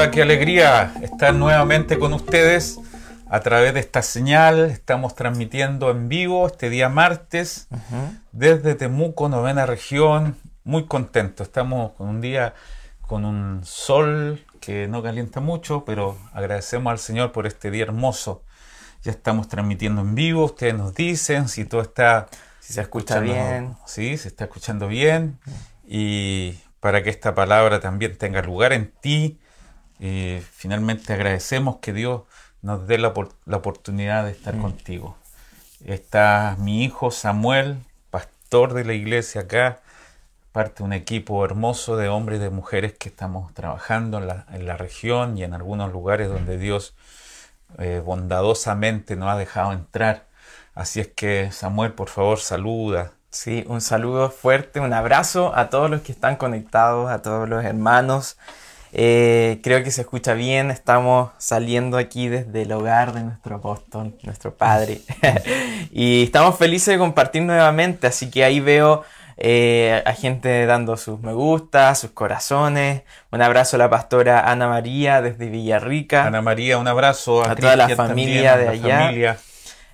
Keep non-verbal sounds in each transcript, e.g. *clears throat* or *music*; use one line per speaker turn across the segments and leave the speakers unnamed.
Hola, qué alegría estar nuevamente con ustedes a través de esta señal. Estamos transmitiendo en vivo este día martes desde Temuco, novena región. Muy contento. Estamos con un día con un sol que no calienta mucho, pero agradecemos al Señor por este día hermoso. Ya estamos transmitiendo en vivo. Ustedes nos dicen si todo está.
Si se escucha bien.
Sí, se está escuchando bien. Y para que esta palabra también tenga lugar en ti. Y finalmente agradecemos que Dios nos dé la, la oportunidad de estar contigo. Está mi hijo Samuel, pastor de la iglesia acá, parte de un equipo hermoso de hombres y de mujeres que estamos trabajando en la, en la región y en algunos lugares donde Dios eh, bondadosamente nos ha dejado entrar. Así es que Samuel, por favor, saluda.
Sí, un saludo fuerte, un abrazo a todos los que están conectados, a todos los hermanos. Eh, creo que se escucha bien, estamos saliendo aquí desde el hogar de nuestro apóstol, nuestro padre. *laughs* y estamos felices de compartir nuevamente, así que ahí veo eh, a gente dando sus me gusta, sus corazones. Un abrazo a la pastora Ana María desde Villarrica.
Ana María, un abrazo
a, toda la familia de allá.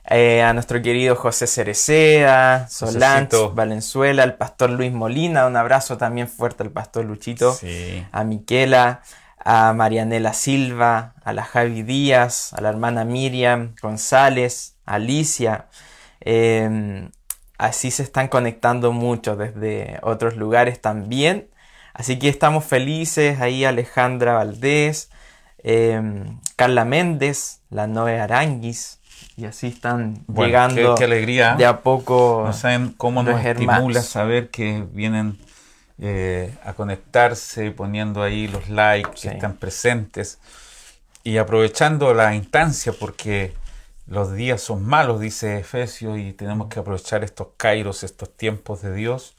Eh, a nuestro querido José Cereceda, Solange, Valenzuela, al pastor Luis Molina, un abrazo también fuerte al pastor Luchito, a Miquela, a Marianela Silva, a la Javi Díaz, a la hermana Miriam González, a Alicia. Em, así se están conectando muchos desde otros lugares también. Así que estamos felices ahí Alejandra Valdés, em, Carla Méndez, la Noé Aranguis, y así están llegando
qué, alegría.
de a poco.
No saben cómo nos estimula saber que vienen eh, a conectarse, poniendo ahí los likes, que están presentes y aprovechando la instancia porque los días son malos, dice Efesios, y tenemos que aprovechar estos kairos, estos tiempos de Dios,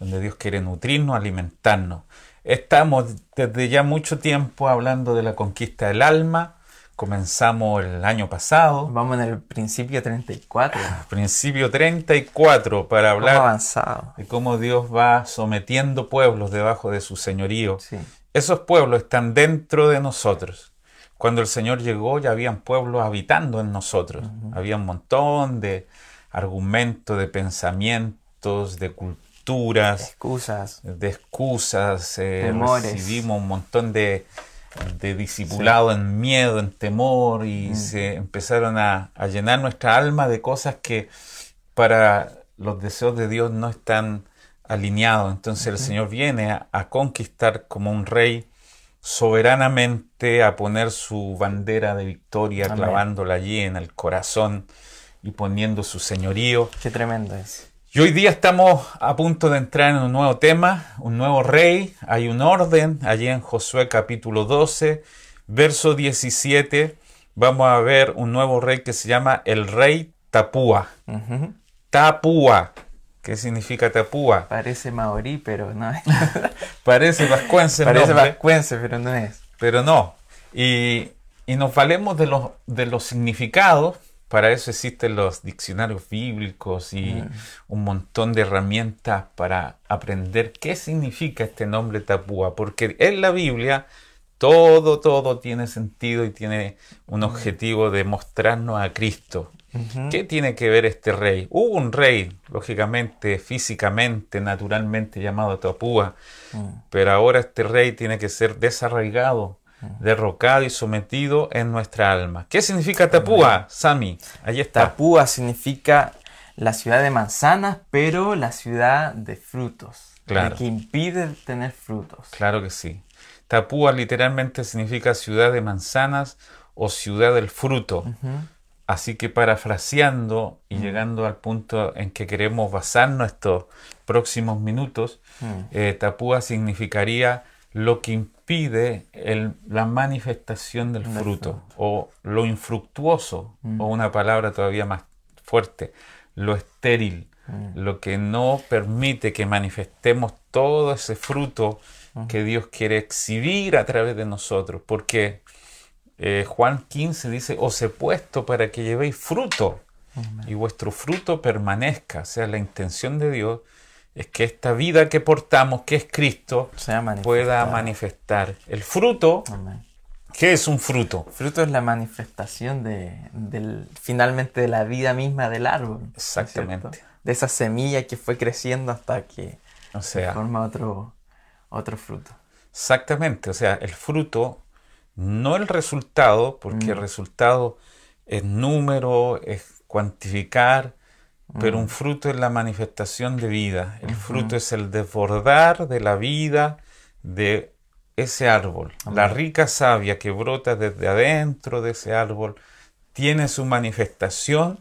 donde Dios quiere nutrirnos, alimentarnos. Estamos desde ya mucho tiempo hablando de la conquista del alma, Comenzamos el año pasado.
Vamos en el principio 34.
Principio 34 para hablar
avanzado.
de cómo Dios va sometiendo pueblos debajo de su señorío. Esos pueblos están dentro de nosotros. Cuando el Señor llegó ya habían pueblos habitando en nosotros. Había un montón de argumentos, de pensamientos, de culturas.
excusas.
De excusas. Eh, recibimos un montón de de discipulado en miedo, en temor, y mm. se empezaron a, llenar nuestra alma de cosas que para los deseos de Dios no están alineados. Entonces el Señor viene a, conquistar como un rey soberanamente, a poner su bandera de victoria, clavándola allí en el corazón y poniendo su señorío.
Qué tremendo es.
Y hoy día estamos a punto de entrar en un nuevo tema, un nuevo rey. Hay un orden allí en Josué capítulo 12, verso 17. Vamos a ver un nuevo rey que se llama el rey Tapúa. Tapúa. ¿Qué significa Tapúa?
Parece maorí, pero no es. *laughs*
Parece vascuense.
Parece vascuense, pero no es.
Pero no. Y, y nos valemos de los, de los significados para eso existen los diccionarios bíblicos y mm. un montón de herramientas para aprender qué significa este nombre Tapúa, porque en la Biblia todo, todo tiene sentido y tiene un objetivo de mostrarnos a Cristo. ¿Qué tiene que ver este rey? Hubo un rey, lógicamente, físicamente, naturalmente llamado Tapúa, mm. pero ahora este rey tiene que ser desarraigado derrocado y sometido en nuestra alma. ¿Qué significa Tapúa, Sami? Allí está.
Tapúa significa la ciudad de manzanas, pero la ciudad de frutos. Claro. que impide tener frutos.
Claro que sí. Tapúa literalmente significa ciudad de manzanas o ciudad del fruto. Así que parafraseando y llegando al punto en que queremos basar nuestros próximos minutos, eh, Tapúa significaría lo que impide la manifestación del fruto, o lo infructuoso, mm. o una palabra todavía más fuerte, lo estéril, mm. lo que no permite que manifestemos todo ese fruto mm. que Dios quiere exhibir a través de nosotros, porque eh, Juan 15 dice, os he puesto para que llevéis fruto y vuestro fruto permanezca, o sea, la intención de Dios es que esta vida que portamos, que es Cristo, pueda manifestar. El fruto ¿Qué es un fruto?
Fruto es la manifestación de, del, finalmente de la vida misma del árbol.
Exactamente.
de esa semilla que fue creciendo hasta que o sea, forma otro, otro fruto.
Exactamente, o sea, el fruto, no el resultado, porque el mm. resultado es número, es cuantificar, pero un mm. fruto es la manifestación de vida. El fruto es el desbordar de la vida de ese árbol. La rica savia que brota desde adentro de ese árbol tiene su manifestación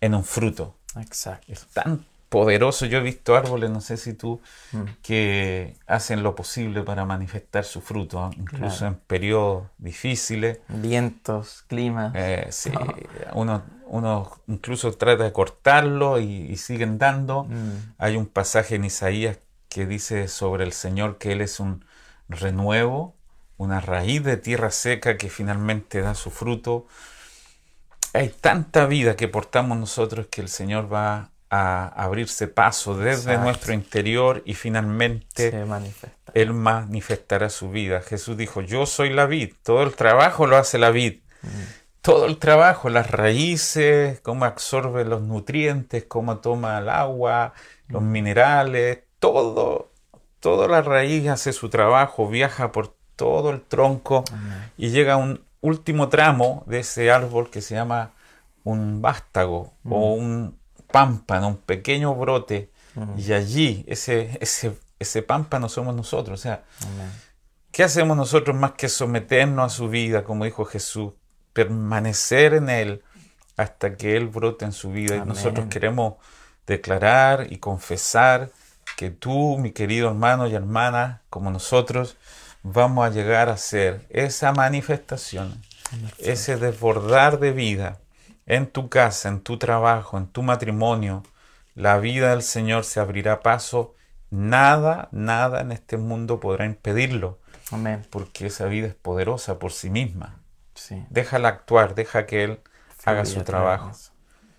en un fruto.
Exacto.
Es tan poderoso. Yo he visto árboles, no sé si tú, mm. que hacen lo posible para manifestar su fruto, ¿ah? incluso en periodos difíciles.
Vientos, clima.
Eh, sí, uno, uno, incluso trata de cortarlo y, siguen dando. Mm. Hay un pasaje en Isaías que dice sobre el Señor que Él es un renuevo, una raíz de tierra seca que finalmente da su fruto. Hay tanta vida que portamos nosotros que el Señor va a abrirse paso desde nuestro interior y finalmente Él manifestará su vida. Jesús dijo, yo soy la vid, todo el trabajo lo hace la vid. Mm. Todo el trabajo, las raíces, cómo absorbe los nutrientes, cómo toma el agua, los mm. minerales, todo, toda la raíz hace su trabajo, viaja por todo el tronco y llega a un último tramo de ese árbol que se llama un vástago o mm. un pámpano, un pequeño brote, y allí ese, ese, ese pámpano somos nosotros. O sea, ¿qué hacemos nosotros más que someternos a su vida, como dijo Jesús, permanecer en Él hasta que Él brote en su vida? Y nosotros queremos declarar y confesar que tú, mi querido hermano y hermana, como nosotros, vamos a llegar a ser esa manifestación, ese desbordar de vida en tu casa, en tu trabajo, en tu matrimonio, la vida del Señor se abrirá paso. Nada, nada en este mundo podrá impedirlo.
Amén.
Porque esa vida es poderosa por sí misma. Sí. Déjala actuar, deja que Él haga su trabajo.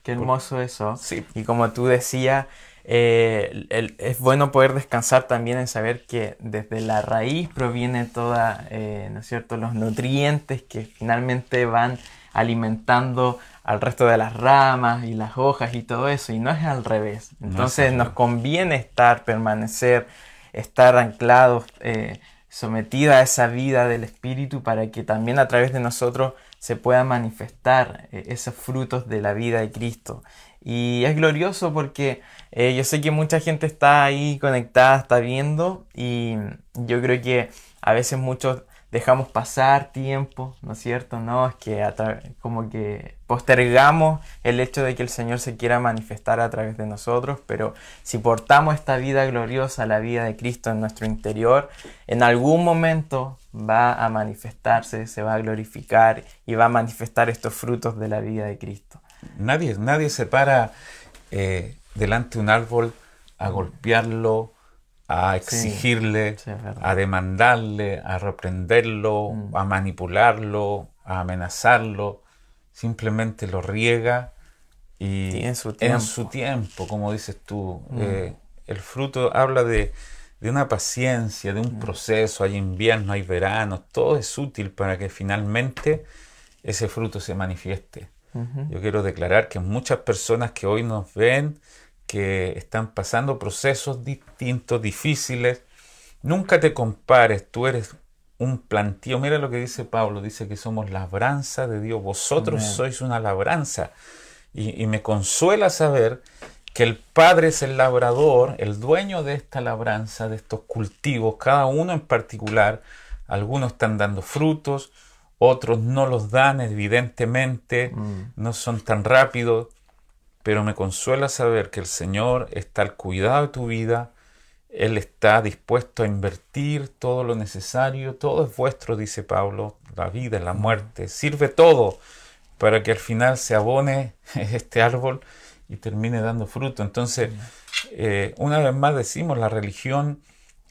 Qué hermoso eso. Sí. Y como tú decías, eh, es bueno poder descansar también en saber que desde la raíz proviene toda, eh, ¿no es cierto?, los nutrientes que finalmente van alimentando al resto de las ramas y las hojas y todo eso, y no es al revés. Entonces nos conviene estar, permanecer, estar anclados, eh, sometidos a esa vida del Espíritu para que también a través de nosotros se puedan manifestar eh, esos frutos de la vida de Cristo. Y es glorioso porque eh, yo sé que mucha gente está ahí conectada, está viendo, y yo creo que a veces muchos dejamos pasar tiempo, ¿no es cierto? No, es que como que postergamos el hecho de que el Señor se quiera manifestar a través de nosotros, pero si portamos esta vida gloriosa, la vida de Cristo en nuestro interior, en algún momento va a manifestarse, se va a glorificar y va a manifestar estos frutos de la vida de Cristo.
Nadie, nadie se para eh, delante de un árbol a golpearlo, a exigirle, a demandarle, a reprenderlo, mm. a manipularlo, a amenazarlo. Simplemente lo riega y en su tiempo, como dices tú. Mm. Eh, el fruto habla de, una paciencia, de un mm. proceso. Hay invierno, hay verano, todo es útil para que finalmente ese fruto se manifieste. Yo quiero declarar que muchas personas que hoy nos ven, que están pasando procesos distintos, difíciles. Nunca te compares, tú eres un plantío. Mira lo que dice Pablo, dice que somos labranza de Dios, vosotros sois una labranza. Y, me consuela saber que el Padre es el labrador, el dueño de esta labranza, de estos cultivos, cada uno en particular. Algunos están dando frutos, otros no los dan, evidentemente, mm. no son tan rápidos pero me consuela saber que el Señor está al cuidado de tu vida, Él está dispuesto a invertir todo lo necesario, todo es vuestro, dice Pablo, la vida, la muerte, sirve todo para que al final se abone *laughs* este árbol y termine dando fruto. Entonces, eh, una vez más decimos, la religión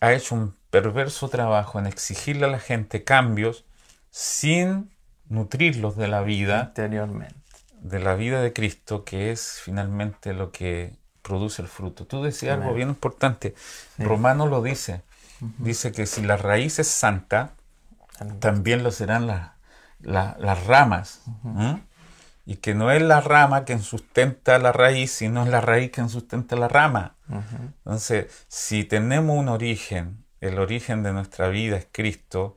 ha hecho un perverso trabajo en exigirle a la gente cambios sin nutrirlos de la vida.
Interiormente
de la vida de Cristo, que es finalmente lo que produce el fruto. Tú decías algo bien importante. Romano lo dice. Dice que si la raíz es santa, también lo serán las ramas. Y que no es la rama quien sustenta la raíz, sino es la raíz quien sustenta la rama. Entonces, si tenemos un origen, el origen de nuestra vida es Cristo,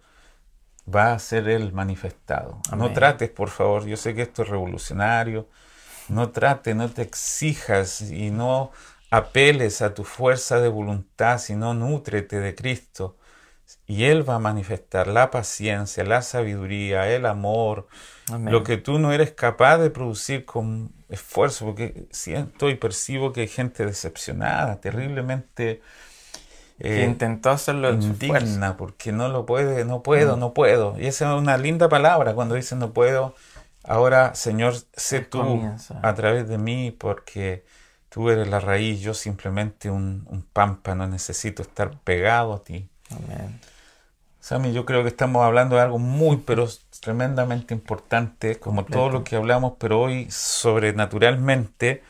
va a ser Él manifestado. No trates, por favor, yo sé que esto es revolucionario, no trates, no te exijas y no apeles a tu fuerza de voluntad, sino nútrete de Cristo. Y Él va a manifestar la paciencia, la sabiduría, el amor, lo que tú no eres capaz de producir con esfuerzo, porque siento y percibo que hay gente decepcionada, terriblemente
eh, intentó hacerlo
indigna porque no lo puede, no puedo, mm. no puedo. Y esa es una linda palabra cuando dice no puedo. Ahora, Señor, sé tú a través de mí porque tú eres la raíz, yo simplemente un, un pámpano, necesito estar pegado a ti. Amén. Sammy, yo creo que estamos hablando de algo muy, pero tremendamente importante, como todo lo que hablamos, pero hoy sobrenaturalmente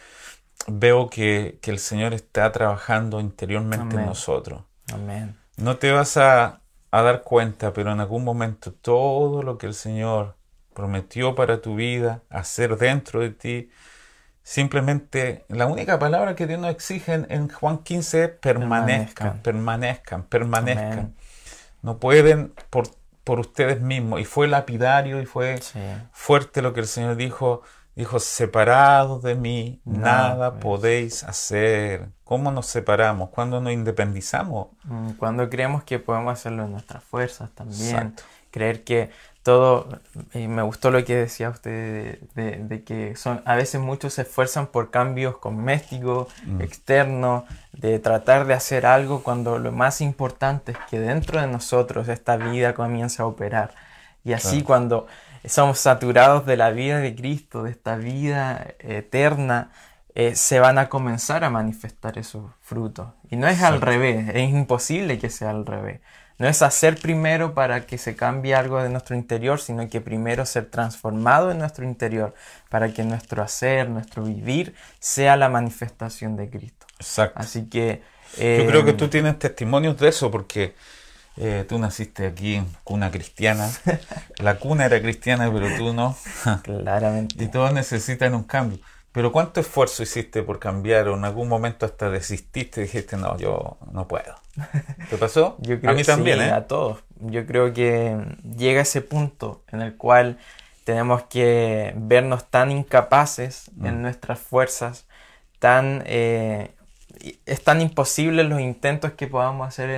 veo que, el Señor está trabajando interiormente en nosotros. Amén. No te vas a, dar cuenta, pero en algún momento todo lo que el Señor prometió para tu vida, hacer dentro de ti, simplemente la única palabra que Dios nos exige en, Juan 15 es permanezcan, permanezcan, permanezcan. No pueden por, por, ustedes mismos. Y fue lapidario y fue fuerte lo que el Señor dijo Dijo, separados de mí, nada, podéis hacer. ¿Cómo nos separamos? ¿Cuándo nos independizamos?
Mm, cuando creemos que podemos hacerlo en nuestras fuerzas también. Creer que todo, y me gustó lo que decía usted de, que son, a veces muchos se esfuerzan por cambios cosméticos, mm. externos, de tratar de hacer algo cuando lo más importante es que dentro de nosotros esta vida comienza a operar. Y así cuando somos saturados de la vida de Cristo, de esta vida eterna, eh, se van a comenzar a manifestar esos frutos. Y no es al revés, es imposible que sea al revés. No es hacer primero para que se cambie algo de nuestro interior, sino que primero ser transformado en nuestro interior para que nuestro hacer, nuestro vivir sea la manifestación de Cristo.
Exacto.
Así que...
Yo creo que tú tienes testimonios de eso porque eh, tú naciste aquí en cuna cristiana. La cuna era cristiana, pero tú no. *laughs*
Claramente.
Y todos necesitan un cambio. Pero ¿cuánto esfuerzo hiciste por cambiar o en algún momento hasta desististe y dijiste, no, yo no puedo? ¿Te pasó? *laughs*
Yo creo a mí también, sí, ¿eh? A todos. Yo creo que llega ese punto en el cual tenemos que vernos tan incapaces en mm. nuestras fuerzas, tan eh, es tan imposible los intentos que podamos hacer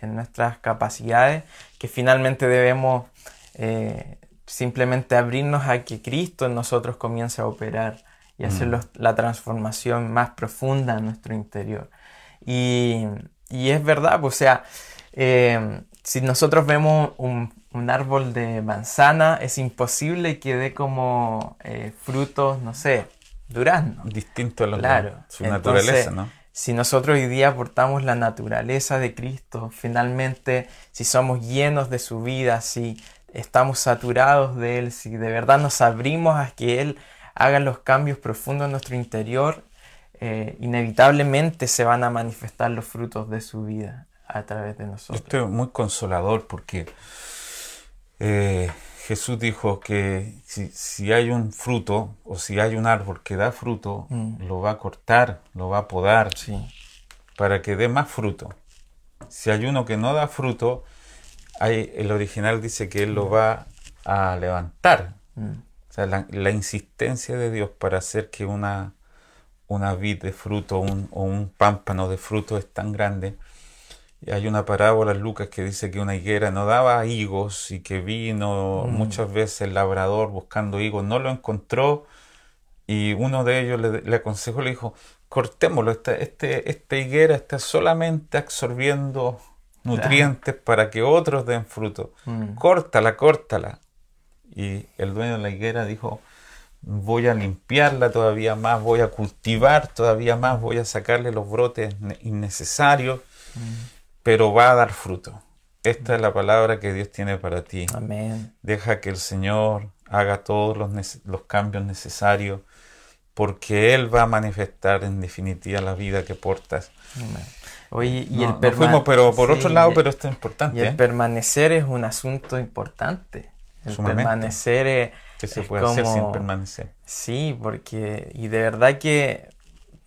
en, nuestras capacidades que finalmente debemos eh, simplemente abrirnos a que Cristo en nosotros comience a operar y hacer mm. la transformación más profunda en nuestro interior. Y, es verdad, pues, o sea, eh, si nosotros vemos un, árbol de manzana, es imposible que dé como eh, frutos, no sé, durazno.
Distinto a los claro. su naturaleza, ¿no?
Si nosotros hoy día aportamos la naturaleza de Cristo, finalmente, si somos llenos de su vida, si estamos saturados de Él, si de verdad nos abrimos a que Él haga los cambios profundos en nuestro interior, eh, inevitablemente se van a manifestar los frutos de su vida a través de nosotros.
Esto es muy consolador porque eh, Jesús dijo que si, hay un fruto o si hay un árbol que da fruto, mm. lo va a cortar, lo va a podar para que dé más fruto. Si hay uno que no da fruto, hay, el original dice que Él lo va a levantar. Mm. O sea, la, insistencia de Dios para hacer que una, una vid de fruto o un pámpano de fruto es tan grande hay una parábola en Lucas que dice que una higuera no daba higos y que vino mm. muchas veces el labrador buscando higos, no lo encontró y uno de ellos le, aconsejó, le dijo, cortémoslo, esta, este, esta higuera está solamente absorbiendo *laughs* nutrientes para que otros den fruto. Mm. Córtala, córtala. Y el dueño de la higuera dijo, voy a limpiarla todavía más, voy a cultivar todavía más, voy a sacarle los brotes innecesarios. Mm pero va a dar fruto. Esta es la palabra que Dios tiene para ti.
Amén.
Deja que el Señor haga todos los, cambios necesarios porque Él va a manifestar en definitiva la vida que portas.
Amén. Oye, y
el fuimos, pero por otro lado, pero esto es importante.
Y el ¿eh? permanecer es un asunto importante. El permanecer es,
¿Qué se puede hacer sin permanecer?
Sí, porque, y de verdad que,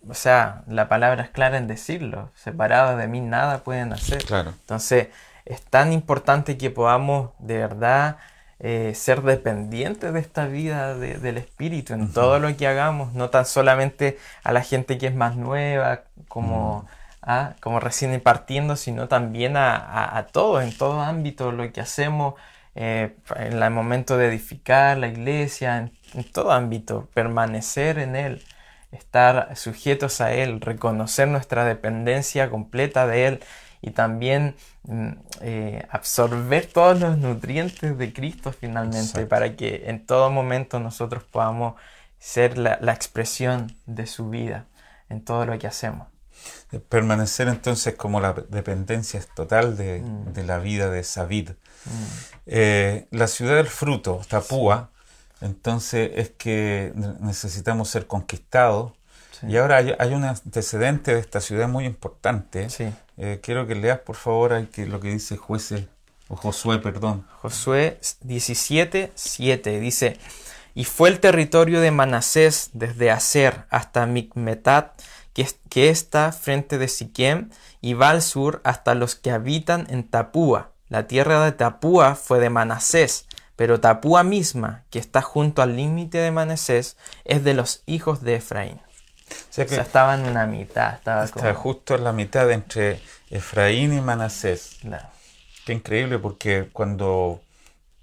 o sea, la palabra es clara en decirlo, separados de mí nada pueden hacer.
Claro.
Entonces, es tan importante que podamos de verdad eh, ser dependientes de esta vida del Espíritu en todo lo que hagamos, no tan solamente a la gente que es más nueva, como, ah, como recién partiendo, sino también a, a, todos, en todo ámbito, lo que hacemos eh, en el momento de edificar la iglesia, en, en todo ámbito, permanecer en Él estar sujetos a Él, reconocer nuestra dependencia completa de Él y también mm, eh, absorber todos los nutrientes de Cristo finalmente para que en todo momento nosotros podamos ser la, expresión de su vida en todo lo que hacemos.
Permanecer entonces como la dependencia total de, mm. la vida de Savid. Mm. Eh, la ciudad del fruto, Tapúa, entonces es que necesitamos ser conquistados y ahora hay, un antecedente de esta ciudad muy importante. Eh, quiero que leas, por favor, lo que dice jueces, o Josué, perdón.
Josué 17, 7 dice, y fue el territorio de Manasés desde Aser hasta Micmetat, que, que está frente de Siquem, y va al sur hasta los que habitan en Tapúa. La tierra de Tapúa fue de Manasés, pero Tapúa misma, que está junto al límite de Manasés, es de los hijos de Efraín.
O sea, que
estaba en una mitad. Estaba,
justo en la mitad entre Efraín y Manasés. Qué increíble porque cuando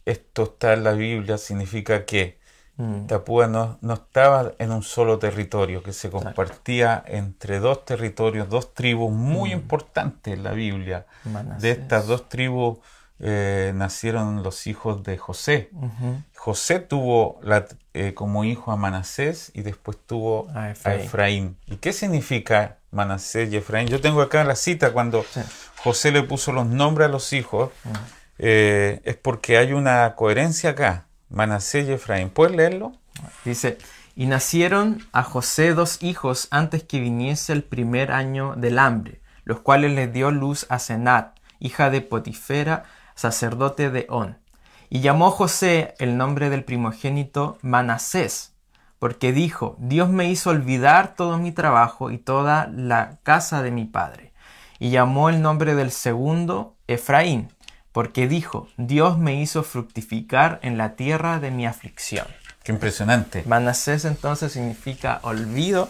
esto está en la Biblia significa que mm. Tapúa no, no, estaba en un solo territorio, que se compartía entre dos territorios, dos tribus muy mm. importantes en la Biblia. De estas dos tribus eh, nacieron los hijos de José. José tuvo la, eh, como hijo a Manasés y después tuvo a Efraín. ¿Y qué significa Manasés y Efraín? Yo tengo acá la cita cuando José le puso los nombres a los hijos. Eh, es porque hay una coherencia acá. Manasés y Efraín. ¿Puedes leerlo?
Dice, y nacieron a José dos hijos antes que viniese el primer año del hambre, los cuales le dio luz a Senat, hija de Potifera, sacerdote de On. Y llamó José el nombre del primogénito Manasés, porque dijo, Dios me hizo olvidar todo mi trabajo y toda la casa de mi padre. Y llamó el nombre del segundo Efraín, porque dijo, Dios me hizo fructificar en la tierra de mi aflicción.
Qué impresionante.
Manasés entonces significa olvido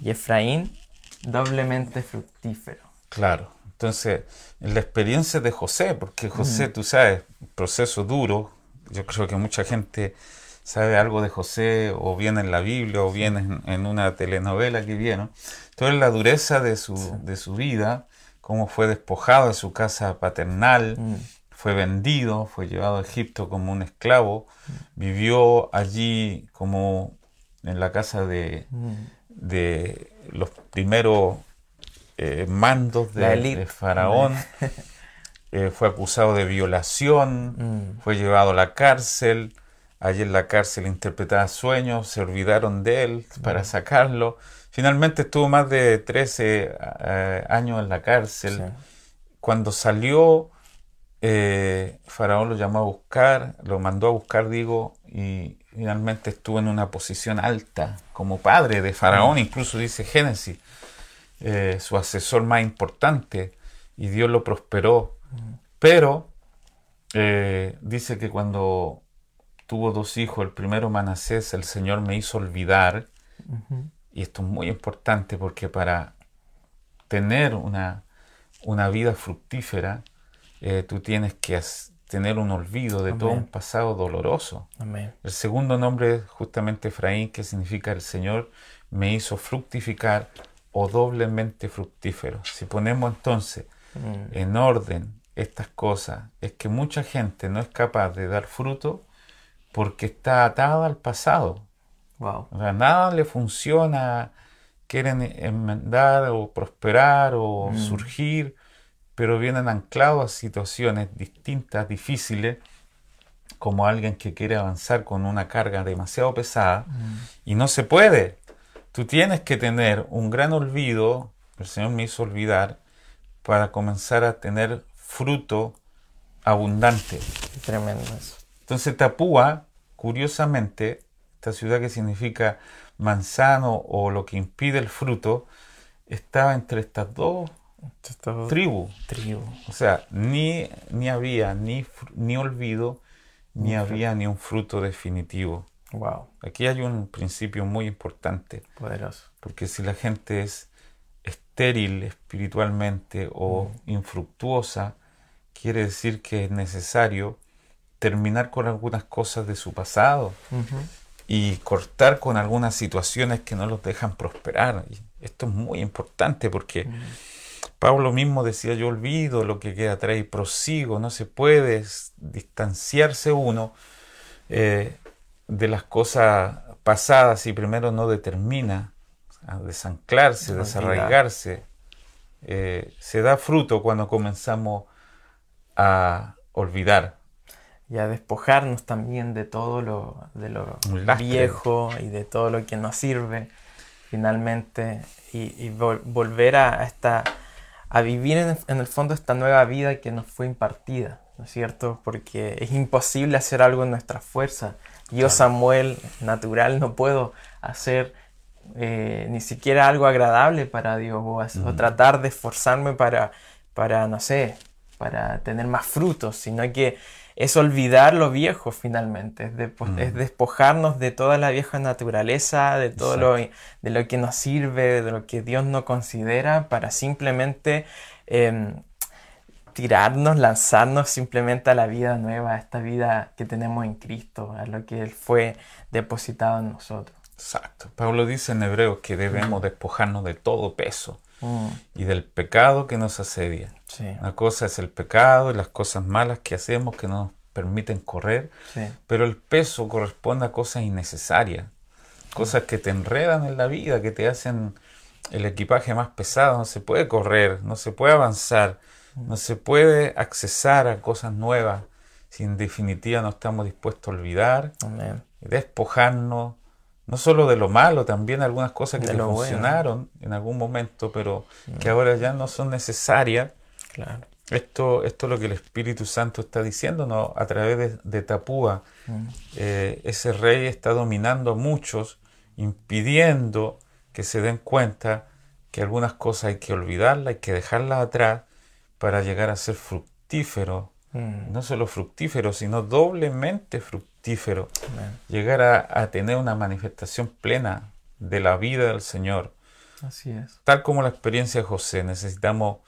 y Efraín doblemente fructífero.
Claro. Entonces, en la experiencia de José, porque José, tú sabes, proceso duro, yo creo que mucha gente sabe algo de José, o bien en la Biblia, o bien en, una telenovela que vieron. Entonces, la dureza de su, de su vida, cómo fue despojado de su casa paternal, mm. fue vendido, fue llevado a Egipto como un esclavo, mm. vivió allí como en la casa de, mm. de los primeros eh, mandos de, Faraón. *laughs* Eh, fue acusado de violación, mm. fue llevado a la cárcel. Allí en la cárcel interpretaba sueños, se olvidaron de él para mm. sacarlo. Finalmente estuvo más de 13 eh, años en la cárcel. Cuando salió, Faraón lo llamó a buscar, lo mandó a buscar, digo, y finalmente estuvo en una posición alta como padre de Faraón, mm. incluso dice Génesis. Eh, su asesor más importante y Dios lo prosperó. Pero eh, dice que cuando tuvo dos hijos, el primero Manasés, el Señor me hizo olvidar, y esto es muy importante porque para tener una, una vida fructífera, eh, tú tienes que tener un olvido de todo un pasado doloroso. El segundo nombre es justamente Efraín, que significa el Señor me hizo fructificar o doblemente fructífero. Si ponemos entonces mm. en orden estas cosas, es que mucha gente no es capaz de dar fruto porque está atada al pasado.
Wow.
nada le funciona, quieren enmendar o prosperar o mm. surgir, pero vienen anclados a situaciones distintas, difíciles, como alguien que quiere avanzar con una carga demasiado pesada mm. y no se puede Tú tienes que tener un gran olvido, el Señor me hizo olvidar, para comenzar a tener fruto abundante.
Tremendo eso.
Entonces Tapúa, curiosamente, esta ciudad que significa manzano o lo que impide el fruto, estaba entre estas dos tribus.
Tribu.
O sea, ni, ni había ni, ni olvido, ni había ni un fruto definitivo.
Wow.
Aquí hay un principio muy importante.
Poderoso.
Porque si la gente es estéril espiritualmente o infructuosa, quiere decir que es necesario terminar con algunas cosas de su pasado y cortar con algunas situaciones que no los dejan prosperar. Y esto es muy importante porque Pablo mismo decía, yo olvido lo que queda atrás y prosigo, no se puede distanciarse uno eh, de las cosas pasadas y primero no determina a desanclarse, desarraigarse. Eh, se da fruto cuando comenzamos a olvidar.
Y a despojarnos también de todo lo, de lo viejo y de todo lo que nos sirve finalmente y, volver a, esta, a vivir en, en, el fondo esta nueva vida que nos fue impartida, ¿no es cierto? Porque es imposible hacer algo en nuestra fuerza. Yo, Samuel, natural, no puedo hacer eh, ni siquiera algo agradable para Dios o, tratar de esforzarme para, para, no sé, para tener más frutos, sino que es olvidar lo viejo finalmente, es, despojarnos de toda la vieja naturaleza, de todo lo, de lo que nos sirve, de lo que Dios no considera, para simplemente em, tirarnos, lanzarnos simplemente a la vida nueva, a esta vida que tenemos en Cristo, a lo que Él fue depositado en nosotros.
Exacto. Pablo dice en Hebreos que debemos mm. despojarnos de todo peso mm. y del pecado que nos asedia. Sí. Una cosa es el pecado y las cosas malas que hacemos que nos permiten correr, pero el peso corresponde a cosas innecesarias, cosas que te enredan en la vida, que te hacen el equipaje más pesado. No se puede correr, no se puede avanzar. No se puede accesar a cosas nuevas si en definitiva no estamos dispuestos a olvidar, despojarnos no solo de lo malo, también algunas cosas que funcionaron en algún momento, pero que ahora ya no son necesarias.
Claro.
Esto, esto es lo que el Espíritu Santo está diciéndonos a través de, Tapúa. Mm. Eh, ese rey está dominando a muchos, impidiendo que se den cuenta que algunas cosas hay que olvidarlas, hay que dejarlas atrás para llegar a ser fructífero. Mm. No solo fructífero, sino doblemente fructífero llegar a, tener una manifestación plena de la vida del Señor.
Así es.
Tal como la experiencia de José, necesitamos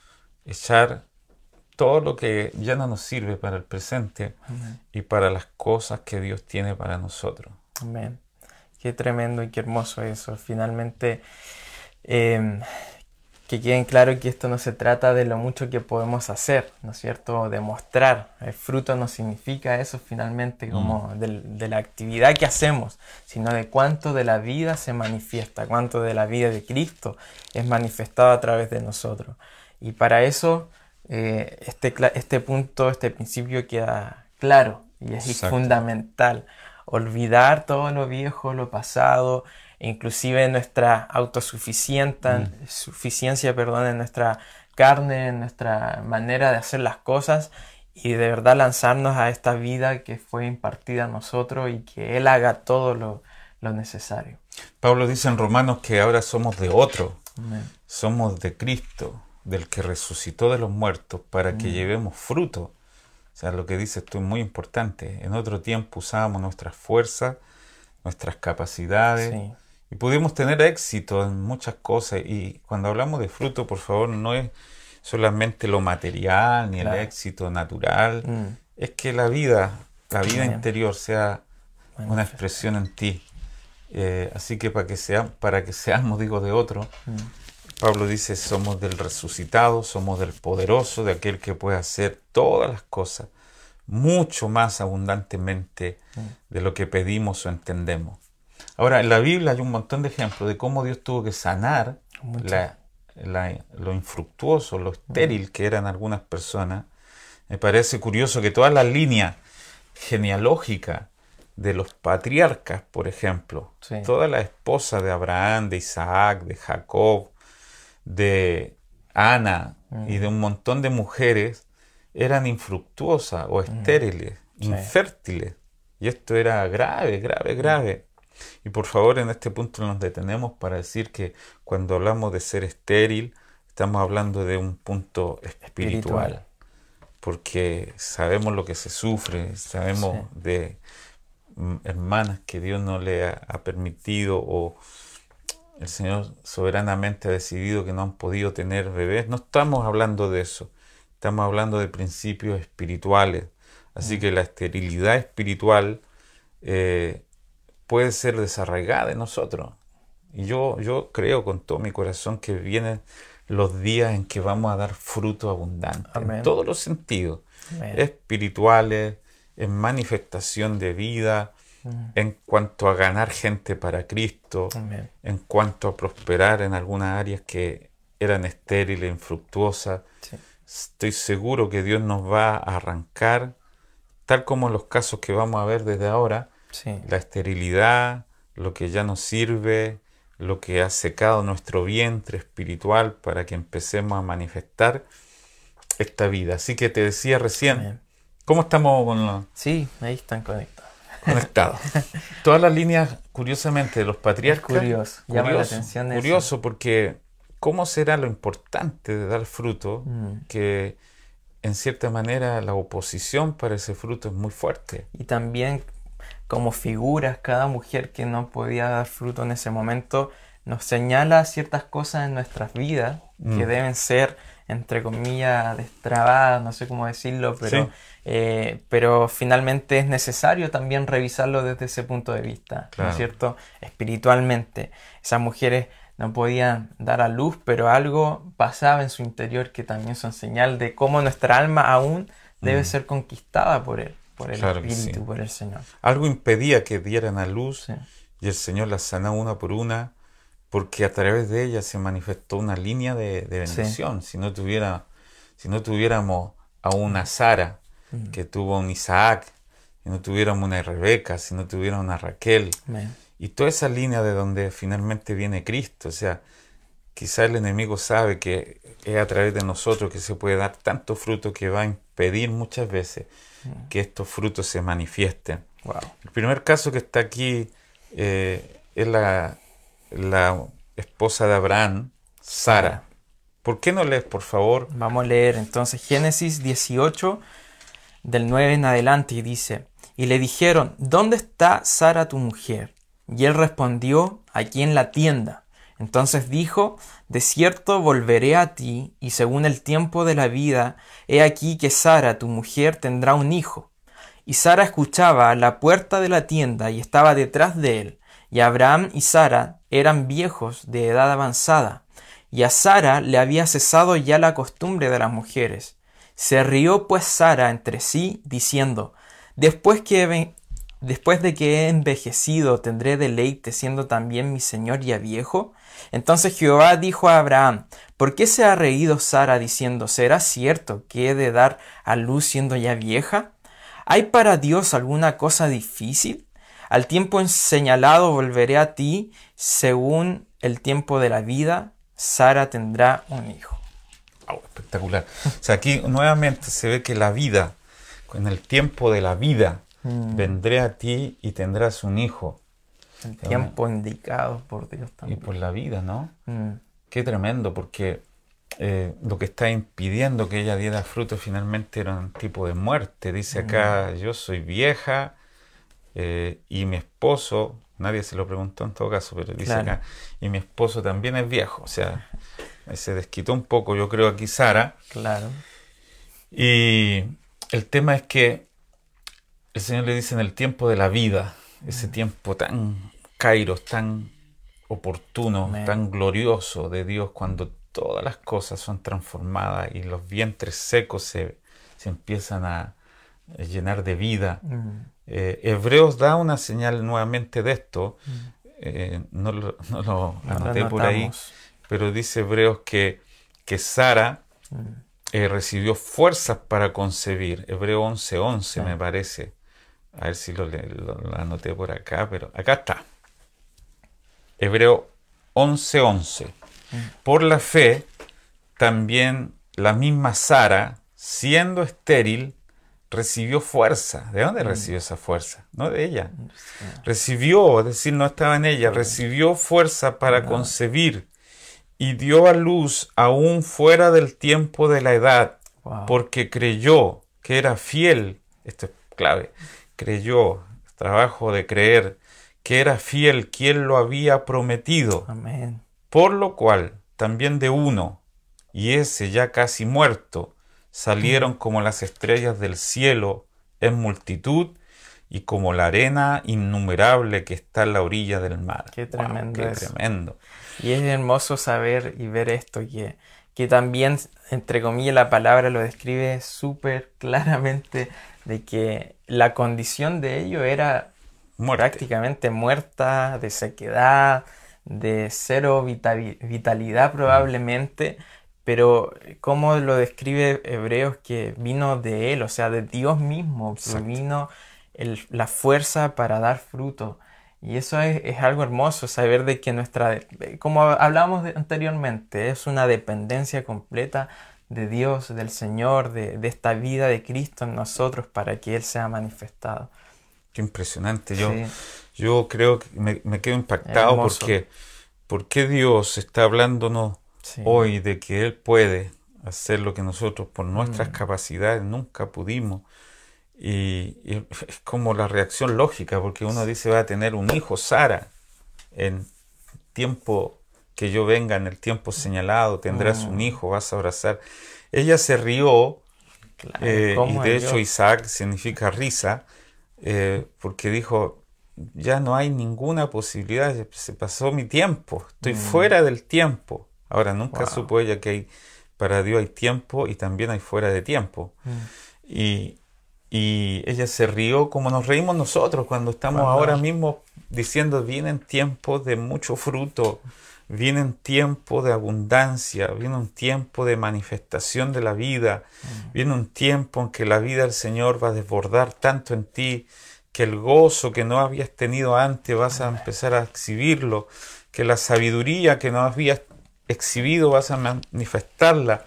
echar todo lo que ya no nos sirve para el presente y para las cosas que Dios tiene para nosotros.
Amén. Qué tremendo y qué hermoso eso. Finalmente, eh, que queden claro que esto no se trata de lo mucho que podemos hacer, ¿no es cierto? Demostrar. El fruto no significa eso finalmente como mm. de, la actividad que hacemos, sino de cuánto de la vida se manifiesta, cuánto de la vida de Cristo es manifestado a través de nosotros. Y para eso eh, este, este punto, este principio queda claro y es fundamental. Olvidar todo lo viejo, lo pasado, inclusive nuestra autosuficiencia, mm. perdón, en nuestra carne, en nuestra manera de hacer las cosas y de verdad lanzarnos a esta vida que fue impartida a nosotros y que Él haga todo lo, necesario.
Pablo dice en Romanos que ahora somos de otro, somos de Cristo, del que resucitó de los muertos, para que llevemos fruto. O sea, lo que dice esto es muy importante. En otro tiempo usábamos nuestras fuerzas, nuestras capacidades, y pudimos tener éxito en muchas cosas. Y cuando hablamos de fruto, por favor, no es solamente lo material ni el éxito natural, mm. es que la vida, la vida interior sea una expresión en ti. Eh, así que para que, sea, para que seamos, digo, de otro, mm. Pablo dice, somos del resucitado, somos del poderoso, de aquel que puede hacer todas las cosas mucho más abundantemente mm. de lo que pedimos o entendemos. Ahora, en la Biblia hay un montón de ejemplos de cómo Dios tuvo que sanar lo infructuoso, lo estéril que eran algunas personas. Me parece curioso que toda la línea genealógica de los patriarcas, por ejemplo, toda la esposa de Abraham, de Isaac, de Jacob, de Ana y de un montón de mujeres, eran infructuosas o estériles, infértiles. Y esto era grave, grave, grave. Y por favor, en este punto nos detenemos para decir que cuando hablamos de ser estéril, estamos hablando de un punto espiritual. Porque sabemos lo que se sufre, sabemos de mm, hermanas que Dios no le ha, permitido o el Señor soberanamente ha decidido que no han podido tener bebés. No estamos hablando de eso, estamos hablando de principios espirituales. Así mm. que la esterilidad espiritual eh, puede ser desarraigada de nosotros. Y yo, yo creo con todo mi corazón que vienen los días en que vamos a dar fruto abundante, en todos los sentidos, espirituales, en manifestación de vida, mm. en cuanto a ganar gente para Cristo, en cuanto a prosperar en algunas áreas que eran estériles, infructuosas. Estoy seguro que Dios nos va a arrancar, tal como los casos que vamos a ver desde ahora, la esterilidad, lo que ya no sirve, lo que ha secado nuestro vientre espiritual para que empecemos a manifestar esta vida. Así que te decía recién, ¿cómo estamos con los...
Sí, ahí están conectados.
Conectados. *laughs* Todas las líneas, curiosamente, de los patriarcas.
curioso, llama la atención
Curioso, porque ¿cómo será lo importante de dar fruto? Mm. Que en cierta manera la oposición para ese fruto es muy fuerte.
Y también como figuras, cada mujer que no podía dar fruto en ese momento nos señala ciertas cosas en nuestras vidas que mm. deben ser, entre comillas, destrabadas, no sé cómo decirlo, pero, eh, pero finalmente es necesario también revisarlo desde ese punto de vista, ¿no es cierto? Espiritualmente. Esas mujeres no podían dar a luz, pero algo pasaba en su interior que también son señal de cómo nuestra alma aún debe mm. ser conquistada por él por el Espíritu, por el Señor.
Algo impedía que dieran a luz y el Señor las sanó una por una porque a través de ellas se manifestó una línea de, bendición. Si, no tuviera, si no tuviéramos a una Sara mm. que tuvo un Isaac, si no tuviéramos una Rebeca, si no tuviéramos una Raquel, y toda esa línea de donde finalmente viene Cristo, o sea, quizá el enemigo sabe que es a través de nosotros que se puede dar tanto fruto que va a impedir muchas veces que estos frutos se manifiesten. El primer caso que está aquí eh, es la, la, esposa de Abraham, Sara. ¿Por qué no lees, por favor?
Vamos a leer entonces Génesis 18, del 9 en adelante, y dice, y le dijeron, ¿dónde está Sara tu mujer? Y él respondió, aquí en la tienda. Entonces dijo, De cierto volveré a ti, y según el tiempo de la vida, he aquí que Sara, tu mujer, tendrá un hijo. Y Sara escuchaba a la puerta de la tienda y estaba detrás de él, y Abraham y Sara eran viejos de edad avanzada, y a Sara le había cesado ya la costumbre de las mujeres. Se rió pues Sara entre sí, diciendo, Después que después de que he envejecido, tendré deleite siendo también mi señor ya viejo. Entonces Jehová dijo a Abraham, ¿por qué se ha reído Sara diciendo, ¿será cierto que he de dar a luz siendo ya vieja? ¿Hay para Dios alguna cosa difícil? Al tiempo señalado volveré a ti, según el tiempo de la vida, Sara tendrá un hijo.
espectacular. O sea, aquí nuevamente se ve que la vida, en el tiempo de la vida, mm. vendré a ti y tendrás un hijo.
El tiempo indicado por Dios también.
Y por la vida, ¿no? Mm. Qué tremendo, porque eh, lo que está impidiendo que ella diera fruto finalmente era un tipo de muerte. Dice acá, mm. yo soy vieja eh, y mi esposo, nadie se lo preguntó en todo caso, pero dice acá, y mi esposo también es viejo. O sea, se desquitó un poco, yo creo, aquí Sara.
Claro.
Y el tema es que el Señor le dice en el tiempo de la vida, ese mm. tiempo tan kairos tan oportuno, tan glorioso de Dios cuando todas las cosas son transformadas y los vientres secos se, empiezan a llenar de vida. Mm. Eh, Hebreos da una señal nuevamente de esto, mm. eh, no, lo, anoté por ahí, pero dice Hebreos que, que Sara mm. eh, recibió fuerzas para concebir, Hebreo 11:11 11, me parece. A ver si lo, lo anoté por acá, pero acá está. Hebreo 11:11. Por la fe, también la misma Sara, siendo estéril, recibió fuerza. ¿De dónde mm. recibió esa fuerza? No de ella. Recibió, es decir, no estaba en ella, recibió fuerza para concebir y dio a luz aún fuera del tiempo de la edad, porque creyó que era fiel, esto es clave, creyó, trabajo de creer, que era fiel quien lo había prometido. Amén. Por lo cual, también de uno, y ese ya casi muerto, salieron como las estrellas del cielo en multitud y como la arena innumerable que está en la orilla del mar.
Qué tremendo. qué tremendo. Y es hermoso saber y ver esto, que, que también, entre comillas, la palabra lo describe súper claramente, de que la condición de ellos era prácticamente muerta, de sequedad, de cero vitalidad probablemente, pero como lo describe Hebreos que vino de Él, o sea, de Dios mismo, vino la fuerza para dar fruto. Y eso es, algo hermoso, saber de que nuestra, como hablábamos anteriormente, es una dependencia completa de Dios, del Señor, de, esta vida de Cristo en nosotros para que Él sea manifestado.
Qué impresionante. Yo, yo creo que me, quedo impactado porque, porque Dios está hablándonos hoy de que Él puede hacer lo que nosotros por nuestras mm. capacidades nunca pudimos. Y, es como la reacción lógica, porque uno dice va a tener un hijo, Sara, en tiempo que yo venga, en el tiempo señalado, tendrás un mm. hijo, vas a abrazar. Ella se rió, eh, y de hecho Isaac significa risa, eh, porque dijo, ya no hay ninguna posibilidad, se pasó mi tiempo, estoy mm. fuera del tiempo. Ahora, nunca supo ella que hay, para Dios hay tiempo y también hay fuera de tiempo. Mm. Y, y ella se rió como nos reímos nosotros cuando estamos ahora mismo diciendo vienen tiempos de mucho fruto, vienen tiempos de abundancia, viene un tiempo de manifestación de la vida, mm. viene un tiempo en que la vida del Señor va a desbordar tanto en ti que el gozo que no habías tenido antes vas a empezar a exhibirlo, que la sabiduría que no habías exhibido vas a manifestarla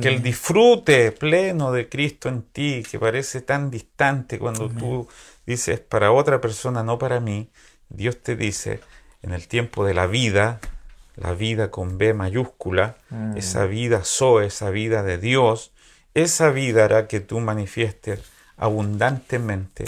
que el disfrute pleno de Cristo en ti, que parece tan distante cuando tú dices para otra persona, no para mí, Dios te dice, en el tiempo de la vida, la vida con B mayúscula, mm. esa vida Zoe, esa vida de Dios, esa vida hará que tú manifiestes abundantemente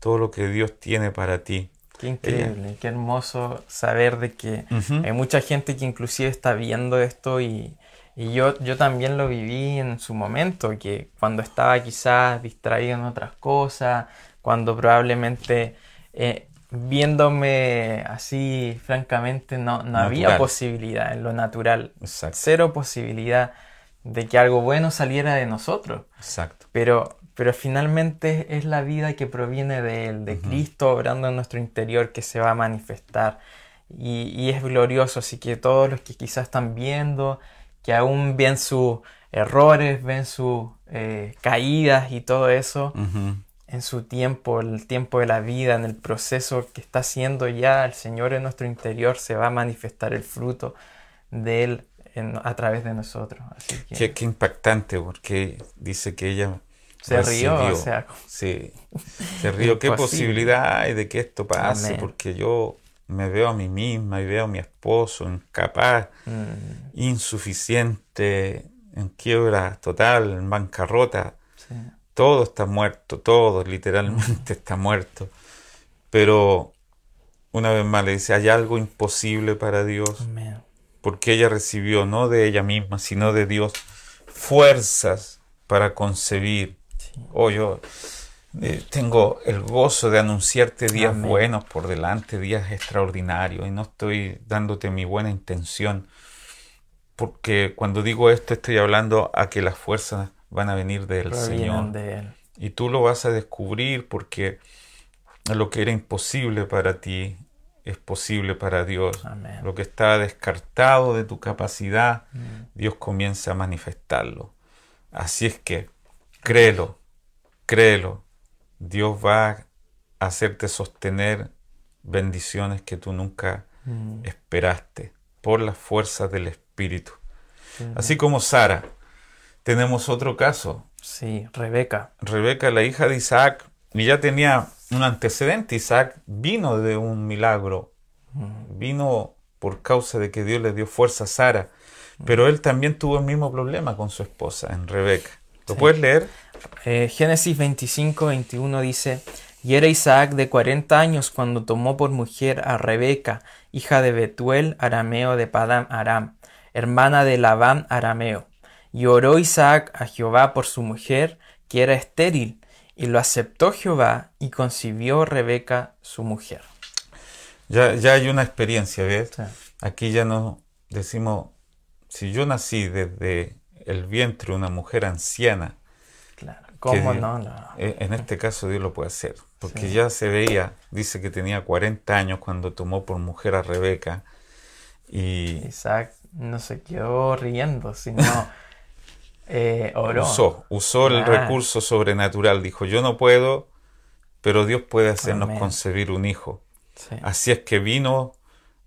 todo lo que Dios tiene para ti.
Qué increíble, qué hermoso saber de que hay mucha gente que inclusive está viendo esto y, y yo, yo también lo viví en su momento, que cuando estaba quizás distraído en otras cosas, cuando probablemente eh, viéndome así, francamente, no, no había posibilidad en lo natural. Cero posibilidad de que algo bueno saliera de nosotros. Exacto. Pero, pero finalmente es la vida que proviene de Él, de Cristo obrando en nuestro interior que se va a manifestar. Y, y es glorioso, así que todos los que quizás están viendo que aún ven sus errores, ven sus eh, caídas y todo eso, en su tiempo, el tiempo de la vida, en el proceso que está haciendo ya el Señor en nuestro interior, se va a manifestar el fruto de Él a través de nosotros.
qué, impactante, porque dice que ella
se rió, o sea,
sí, se rió. ¿Qué posibilidad hay de que esto pase? Porque yo me veo a mí misma y veo a mi esposo incapaz, mm. insuficiente, en quiebra total, en bancarrota. Todo está muerto, todo literalmente *laughs* está muerto. Pero una vez más le dice, hay algo imposible para Dios. Porque ella recibió no de ella misma, sino de Dios fuerzas para concebir. Oh, yo, eh, tengo el gozo de anunciarte días buenos por delante, días extraordinarios, y no estoy dándote mi buena intención, porque cuando digo esto estoy hablando a que las fuerzas van a venir del Señor. Y tú lo vas a descubrir porque lo que era imposible para ti es posible para Dios. Lo que está descartado de tu capacidad, mm. Dios comienza a manifestarlo. Así es que créelo, créelo, Dios va a hacerte sostener bendiciones que tú nunca mm. esperaste por las fuerzas del Espíritu. Así como Sara, Tenemos otro caso.
Sí, Rebeca.
Rebeca, la hija de Isaac, y ya tenía un antecedente. Isaac vino de un milagro. Mm. Vino por causa de que Dios le dio fuerza a Sara. Mm. Pero él también tuvo el mismo problema con su esposa, en Rebeca. ¿Lo puedes leer?
Eh, Génesis 25, 21 dice, y era Isaac de cuarenta años cuando tomó por mujer a Rebeca, hija de Betuel, arameo de Padam Aram, hermana de Labán arameo. Y oró Isaac a Jehová por su mujer, que era estéril, y lo aceptó Jehová y concibió Rebeca su mujer.
Ya, ya hay una experiencia, ¿ves? Aquí ya no decimos, si yo nací desde el vientre de una mujer anciana,
claro. ¿Cómo no,
e, En este caso Dios lo puede hacer, porque ya se veía, dice que tenía 40 años cuando tomó por mujer a Rebeca. Y
Isaac no se quedó riendo, sino *laughs* eh,
Usó, usó el recurso sobrenatural. Dijo, yo no puedo, pero Dios puede hacernos concebir un hijo. Así es que vino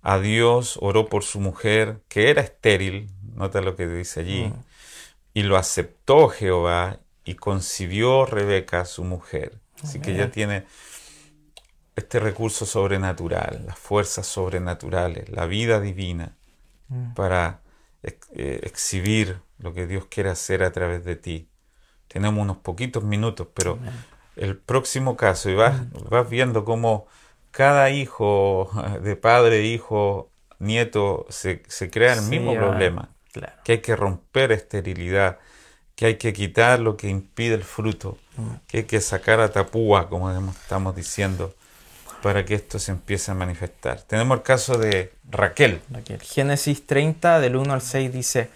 a Dios, oró por su mujer, que era estéril, nota lo que dice allí, mm. y lo aceptó Jehová y concibió Rebeca, su mujer. Así que ya tiene este recurso sobrenatural, las fuerzas sobrenaturales, la vida divina, mm. para eh, exhibir lo que Dios quiere hacer a través de ti. Tenemos unos poquitos minutos, pero el próximo caso, y vas, vas viendo cómo cada hijo de padre, hijo, nieto, se, crea el mismo problema. Que hay que romper esterilidad, que hay que quitar lo que impide el fruto, mm. que hay que sacar a tapúa, como estamos diciendo, para que esto se empiece a manifestar. Tenemos el caso de Raquel.
Raquel. Génesis 30, del 1 al 6 dice,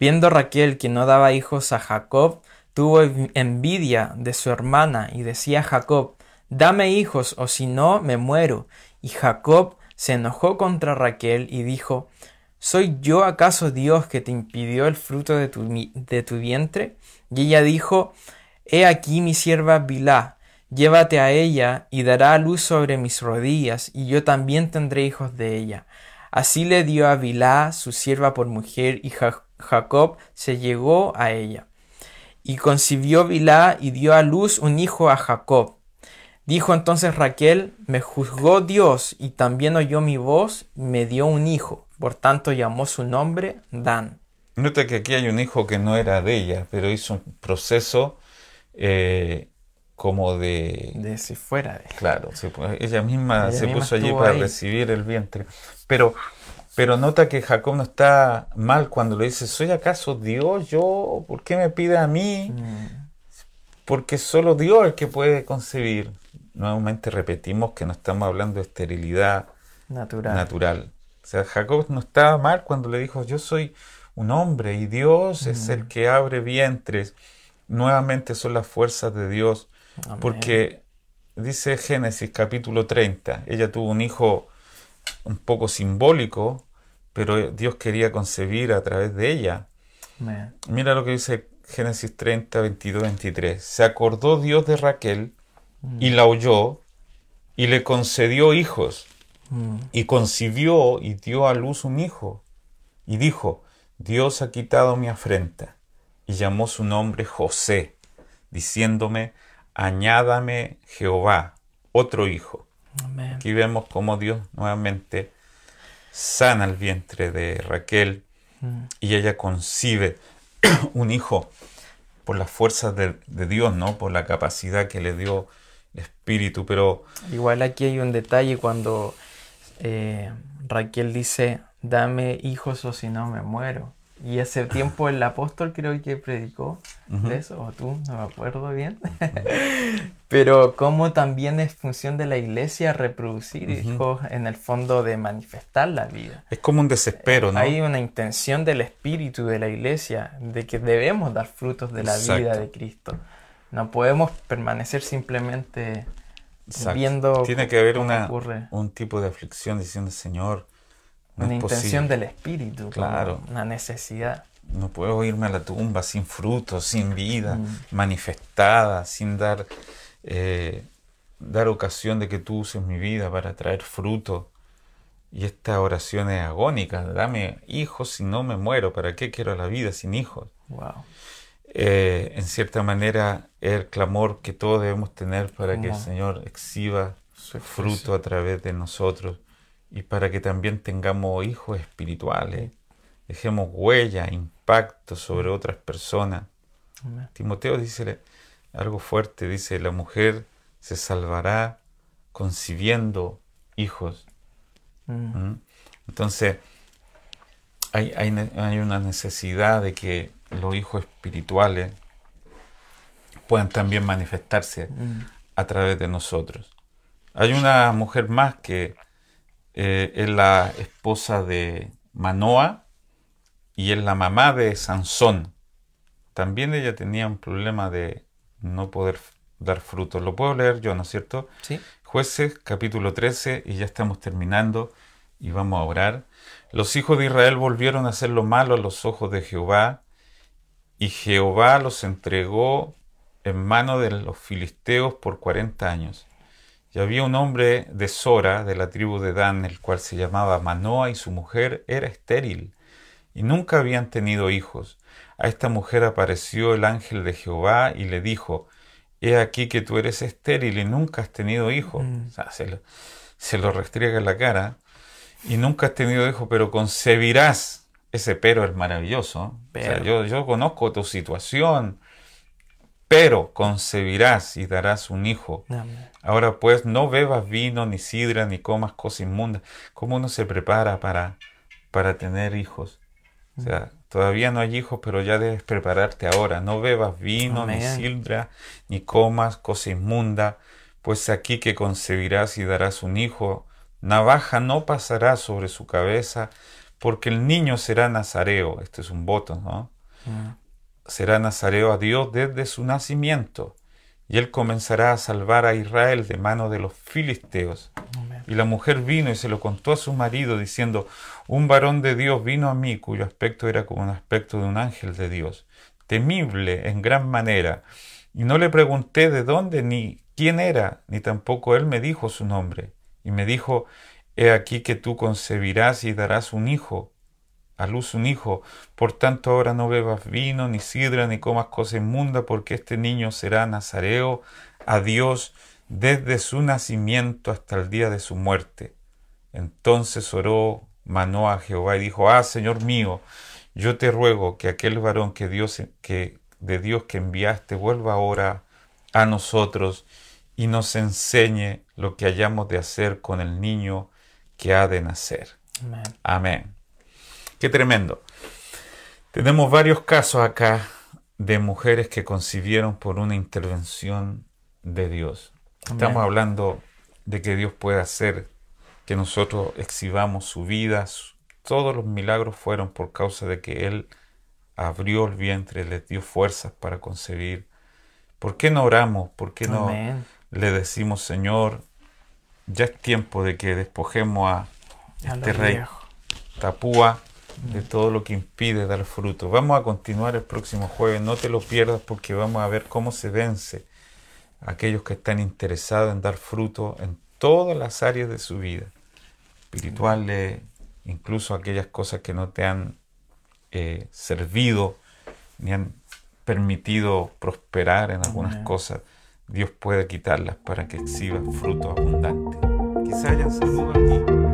Viendo Raquel que no daba hijos a Jacob, tuvo envidia de su hermana y decía a Jacob, Dame hijos, o si no, me muero. Y Jacob se enojó contra Raquel y dijo, ¿Soy yo acaso Dios que te impidió el fruto de tu, de tu vientre? Y ella dijo, He aquí mi sierva Bilá, llévate a ella y dará luz sobre mis rodillas, y yo también tendré hijos de ella. Así le dio a Bilá su sierva por mujer, y Jacob se llegó a ella. Y concibió Bilá y dio a luz un hijo a Jacob. Dijo entonces Raquel, me juzgó Dios y también oyó mi voz y me dio un hijo. Por tanto llamó su nombre Dan.
Nota que aquí hay un hijo que no era de ella, pero hizo un proceso eh, como de...
De si fuera de
Claro, ella misma se puso allí para recibir el vientre. Pero pero nota que Jacob no está mal cuando le dice, ¿soy acaso Dios? ¿Yo? ¿Por qué me pide a mí? Mm. Porque solo Dios es el que puede concebir. Nuevamente repetimos que no estamos hablando de esterilidad natural. natural. O sea, Jacob no estaba mal cuando le dijo, yo soy un hombre y Dios es el mm. que abre vientres. Nuevamente son las fuerzas de Dios. Porque dice Génesis capítulo 30, ella tuvo un hijo un poco simbólico, pero Dios quería concebir a través de ella. Mira lo que dice Génesis 30, 22, 23. Se acordó Dios de Raquel y mm. la oyó y le concedió hijos. Mm. Y concibió y dio a luz un hijo. Y dijo, Dios ha quitado mi afrenta. Y llamó su nombre José, diciéndome, añádame Jehová, otro hijo. Aquí vemos cómo Dios nuevamente sana el vientre de Raquel mm. y ella concibe *clears throat* un hijo por las fuerzas de, Dios, ¿no? Por la capacidad que le dio el Espíritu, pero...
Igual aquí hay un detalle cuando eh, Raquel dice, dame hijos o si no me muero. Y hace tiempo el apóstol creo que predicó de eso, o tú, no me acuerdo bien. *laughs* Pero como también es función de la iglesia reproducir hijos en el fondo de manifestar la vida.
Es como un desespero, ¿no?
Hay una intención del espíritu de la iglesia de que debemos dar frutos de la vida de Cristo. No podemos permanecer simplemente viendo.
Tiene que haber una, un tipo de aflicción diciendo, Señor,
una intención del espíritu, claro. una necesidad.
No puedo irme a la tumba sin fruto, sin vida mm. manifestada, sin dar, eh, dar ocasión de que tú uses mi vida para traer fruto. Y esta oración es agónica. Dame hijos si no me muero. ¿Para qué quiero la vida sin hijos? Wow. eh, en cierta manera, el clamor que todos debemos tener para que el Señor exhiba su fruto a través de nosotros y para que también tengamos hijos espirituales, dejemos huella, impacto sobre otras personas. Timoteo dice algo fuerte, dice, la mujer se salvará concibiendo hijos. Mm. ¿Mm? Entonces, hay, hay, una necesidad de que los hijos espirituales puedan también manifestarse mm. a través de nosotros. Hay una mujer más que eh, es la esposa de Manoa y es la mamá de Sansón. También ella tenía un problema de no poder dar frutos. Lo puedo leer yo, ¿no es cierto?
Sí.
Jueces capítulo 13 y ya estamos terminando y vamos a orar. Los hijos de Israel volvieron a hacer lo malo a los ojos de Jehová y Jehová los entregó en mano de los filisteos por cuarenta años. Y había un hombre de Sora, de la tribu de Dan, el cual se llamaba Manoa, y su mujer era estéril, y nunca habían tenido hijos. A esta mujer apareció el ángel de Jehová y le dijo, He aquí que tú eres estéril y nunca has tenido hijos. Mm. se, lo, se lo restriega en la cara. Y nunca has tenido hijos, pero concebirás ese pero es maravilloso. yo, yo conozco tu situación, pero concebirás y darás un hijo. Ahora pues no bebas vino, ni sidra, ni comas cosas inmundas. ¿Cómo uno se prepara para, para tener hijos? O sea, todavía no hay hijos, pero ya debes prepararte ahora. No bebas vino, ni sidra, ni comas cosa inmunda, pues aquí que concebirás y darás un hijo. Navaja no pasará sobre su cabeza, porque el niño será nazareo, este es un voto, ¿no? Mm. Será nazareo a Dios desde su nacimiento, y él comenzará a salvar a Israel de mano de los filisteos. Y la mujer vino y se lo contó a su marido, diciendo, un varón de Dios vino a mí, cuyo aspecto era como un aspecto de un ángel de Dios, temible en gran manera. Y no le pregunté de dónde ni quién era, ni tampoco él me dijo su nombre. Y me dijo, He aquí que tú concebirás y darás un hijo, a luz un hijo. Por tanto, ahora no bebas vino, ni sidra, ni comas cosa inmunda, porque este niño será nazareo a Dios desde su nacimiento hasta el día de su muerte. Entonces oró Manoa a Jehová y dijo, Ah, Señor mío, yo te ruego que aquel varón que Dios que de Dios que enviaste vuelva ahora a nosotros y nos enseñe lo que hayamos de hacer con el niño que ha de nacer. Amén. Qué tremendo. Tenemos varios casos acá de mujeres que concibieron por una intervención de Dios. Estamos hablando de que Dios puede hacer que nosotros exhibamos su vida. Todos los milagros fueron por causa de que Él abrió el vientre, le dio fuerzas para concebir. ¿Por qué no oramos? ¿Por qué no le decimos, Señor, ya es tiempo de que despojemos a este rey Tapúa de todo lo que impide dar fruto. Vamos a continuar el próximo jueves, no te lo pierdas porque vamos a ver cómo se vence a aquellos que están interesados en dar fruto en todas las áreas de su vida, espirituales, incluso aquellas cosas que no te han eh, servido ni han permitido prosperar en algunas cosas. Dios puede quitarlas para que exhiban fruto abundante. Quizá hayan saludos aquí.